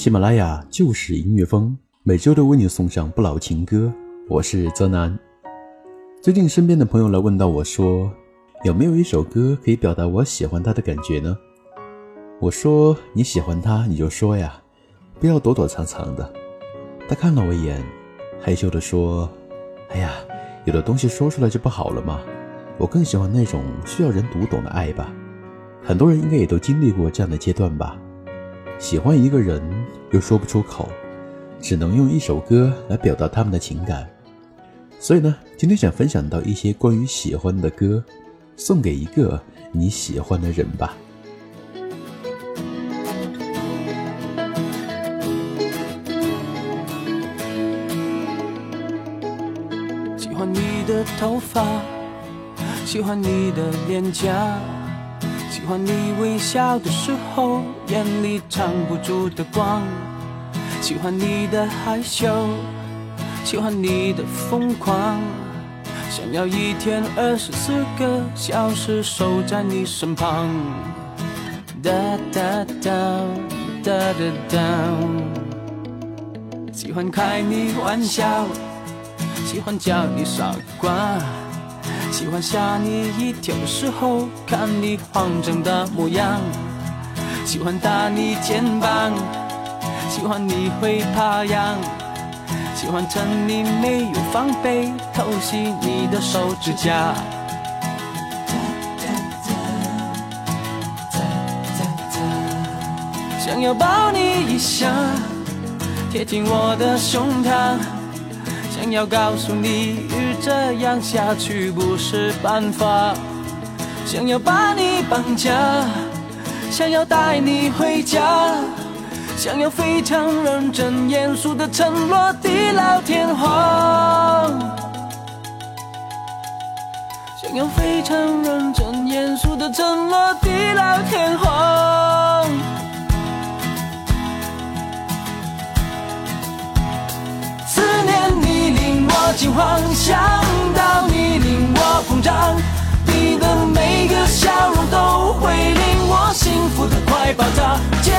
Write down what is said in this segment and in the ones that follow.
喜马拉雅就是音乐风，每周都为你送上不老情歌。我是泽南。最近身边的朋友来问到我说，有没有一首歌可以表达我喜欢他的感觉呢？我说你喜欢他，你就说呀，不要躲躲藏藏的。他看了我一眼，害羞地说：“哎呀，有的东西说出来就不好了嘛。我更喜欢那种需要人读懂的爱吧。很多人应该也都经历过这样的阶段吧。”喜欢一个人又说不出口，只能用一首歌来表达他们的情感。所以呢，今天想分享到一些关于喜欢的歌，送给一个你喜欢的人吧。喜欢你的头发，喜欢你的脸颊。喜欢你微笑的时候，眼里藏不住的光；喜欢你的害羞，喜欢你的疯狂，想要一天二十四个小时守在你身旁。哒哒哒哒哒哒，喜欢开你玩笑，喜欢叫你傻瓜。喜欢吓你一跳的时候，看你慌张的模样；喜欢打你肩膀，喜欢你会怕痒；喜欢趁你没有防备偷袭你的手指甲。想要抱你一下，贴近我的胸膛。想要告诉你，这样下去不是办法。想要把你绑架，想要带你回家，想要非常认真严肃的承诺地老天荒。想要非常认真严肃的承诺地老天荒。惊慌，想到你令我膨胀，你的每个笑容都会令我幸福的快爆炸。见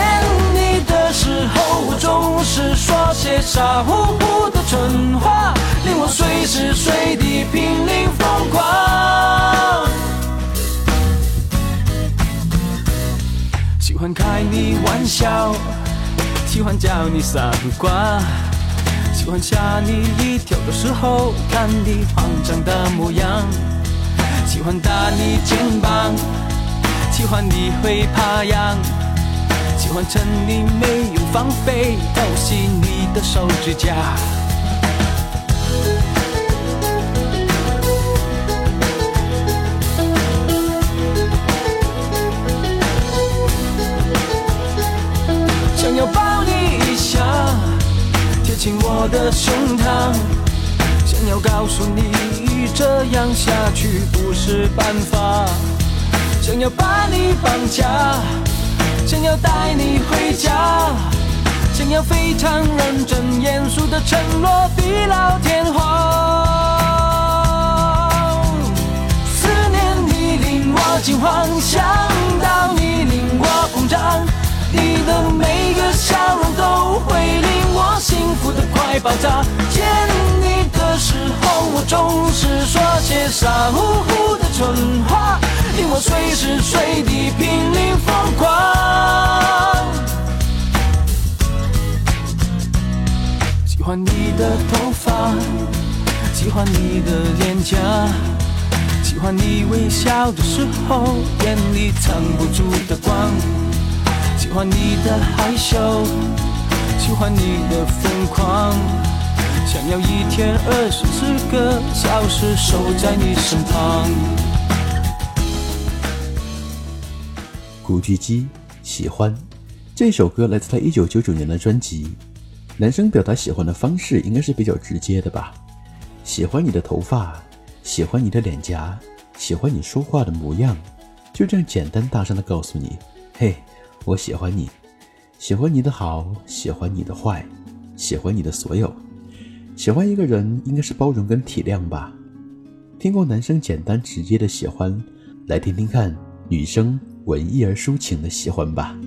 你的时候，我总是说些傻乎乎的蠢话，令我随时随地濒临疯狂。喜欢开你玩笑，喜欢叫你傻瓜。喜欢吓你一跳的时候，看你慌张的模样；喜欢打你肩膀，喜欢你会怕痒；喜欢趁你没有防备偷袭你的手指甲。紧我的胸膛，想要告诉你，这样下去不是办法。想要把你绑架，想要带你回家，想要非常认真严肃的承诺地老天荒。思念你令我惊慌，想到，你的每个笑容都会令我。幸福的快爆炸！见你的时候，我总是说些傻乎乎的蠢话，令我随时随地濒临疯狂。喜欢你的头发，喜欢你的脸颊，喜欢你微笑的时候眼里藏不住的光，喜欢你的害羞。喜欢你的疯狂，想要一天二十四个小时守在你身旁。古巨基喜欢这首歌来自他一九九九年的专辑《男生表达喜欢的方式应该是比较直接的吧？喜欢你的头发，喜欢你的脸颊，喜欢你说话的模样，就这样简单大声的告诉你：嘿，我喜欢你，喜欢你的好，喜欢你的坏，喜欢你的所有。喜欢一个人应该是包容跟体谅吧？听过男生简单直接的喜欢，来听听看女生文艺而抒情的喜欢吧。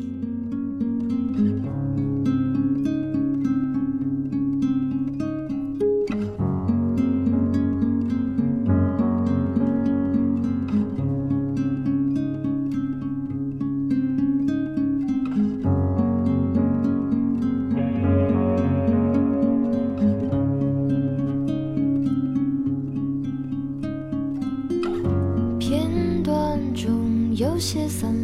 有些散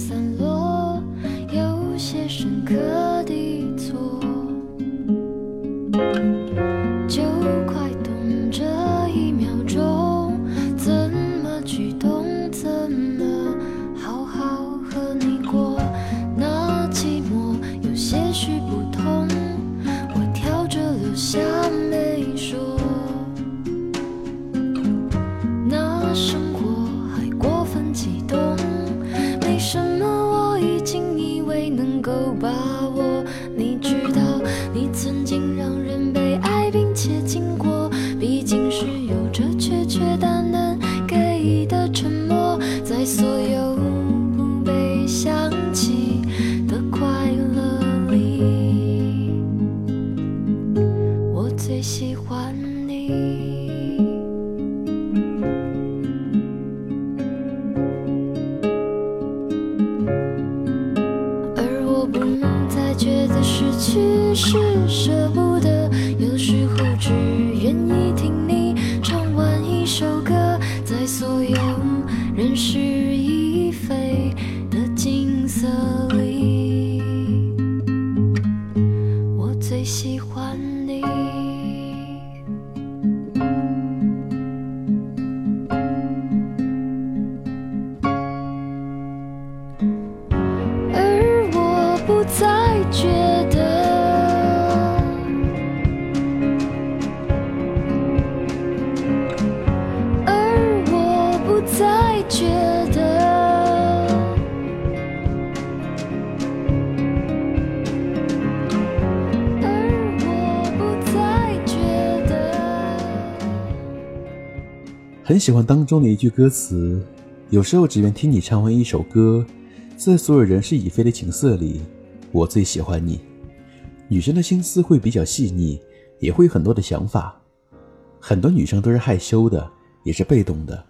listen 是舍不得有时候只愿意听你唱完一首歌在所有人事已非的景色里我最喜欢你。而我不再觉很喜欢当中的一句歌词，有时候只愿听你唱完一首歌，在所有人事已非的景色里，我最喜欢你。女生的心思会比较细腻，也会有很多的想法。很多女生都是害羞的，也是被动的，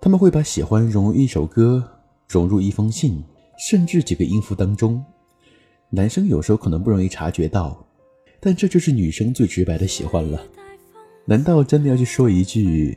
她们会把喜欢融入一首歌，融入一封信，甚至几个音符当中。男生有时候可能不容易察觉到，但这就是女生最直白的喜欢了。难道真的要去说一句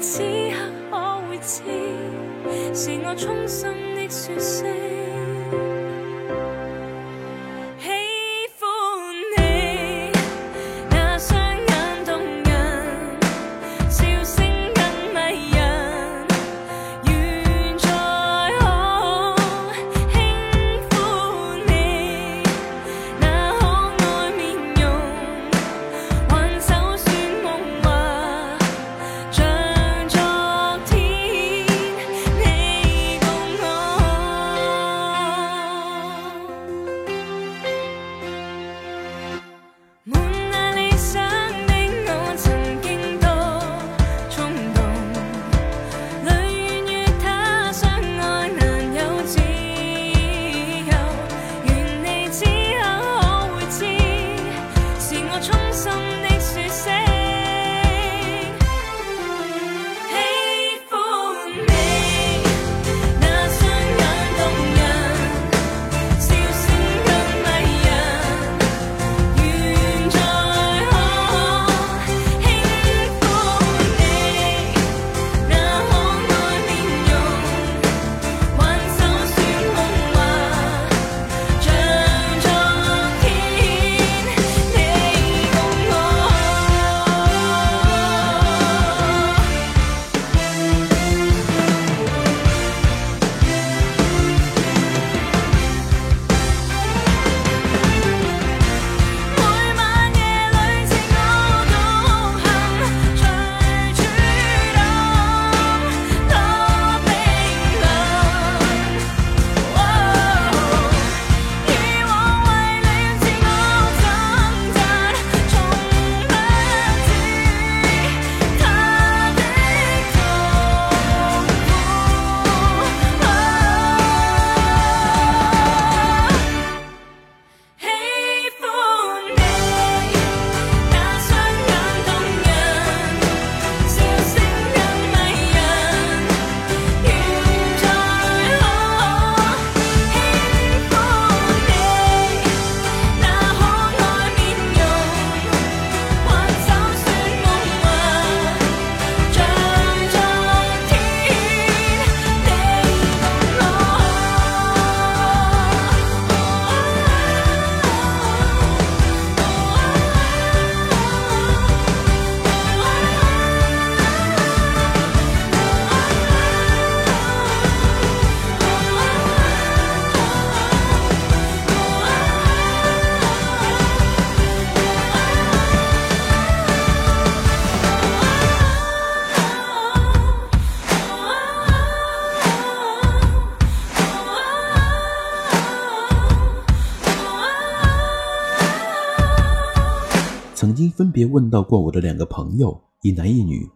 此刻可会知，是我衷心的说声。问到过我的两个朋友，一男一女。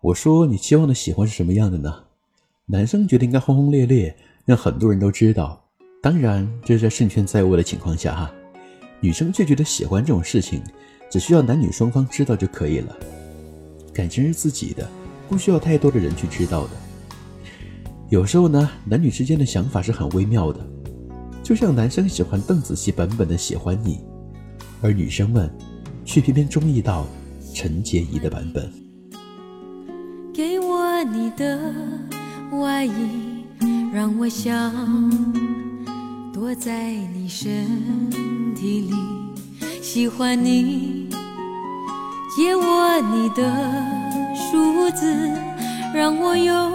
我说：“你期望的喜欢是什么样的呢？”男生觉得应该轰轰烈烈，让很多人都知道。当然，这是在胜券在握的情况下哈。女生却觉得喜欢这种事情，只需要男女双方知道就可以了。感情是自己的，不需要太多的人去知道的。有时候呢，男女之间的想法是很微妙的。就像男生喜欢邓紫棋版本的《喜欢你》，而女生们。却偏偏中意到陈洁仪的版本。给我你的外衣，让我想躲在你身体里。喜欢你，借我你的梳子，让我用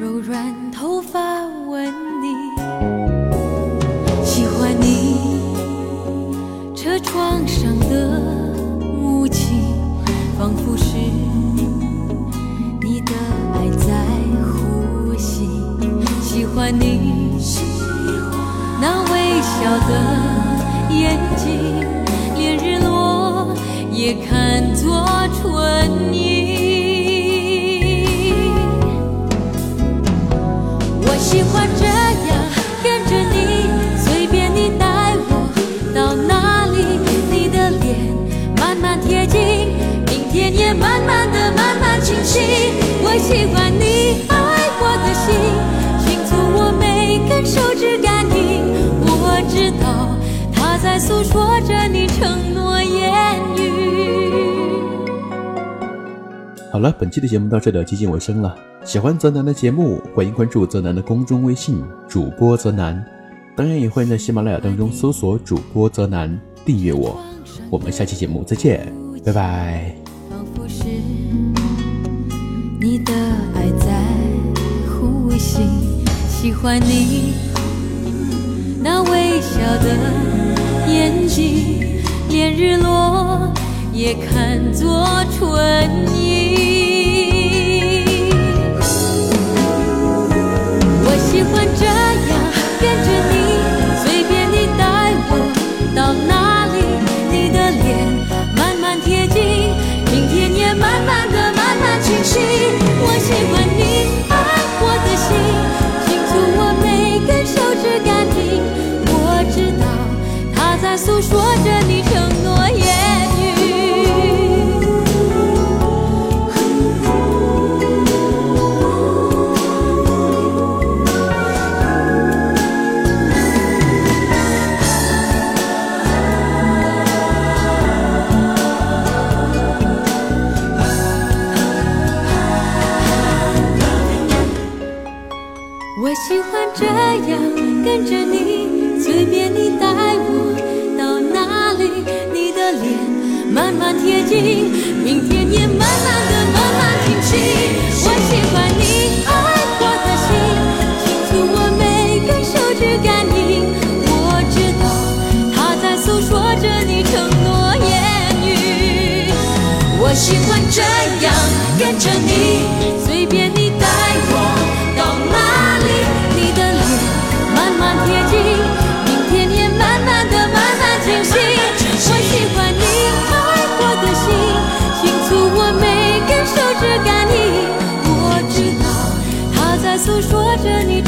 柔软头发欢你那微笑的眼睛，连日落也看。作春意。我喜欢这样跟着你，随便你带我到哪里，你的脸慢慢贴近，明天也慢慢的慢慢清晰。我喜欢你说着你承诺言语。好了，本期的节目到这里接近尾声了。喜欢泽南的节目，欢迎关注泽南的公众微信主播泽南，当然也欢迎在喜马拉雅当中搜索主播泽南订阅我。我们下期节目再见，拜拜。你的爱在呼吸，喜欢你那微笑的眼睛，连日落也看作春意。喜欢这样跟着你，随便你带我到哪里，你的脸慢慢贴近，明天也慢慢的慢慢清晰。我喜欢你爱我的心，清楚我每根手指感应，我知道它在诉说着你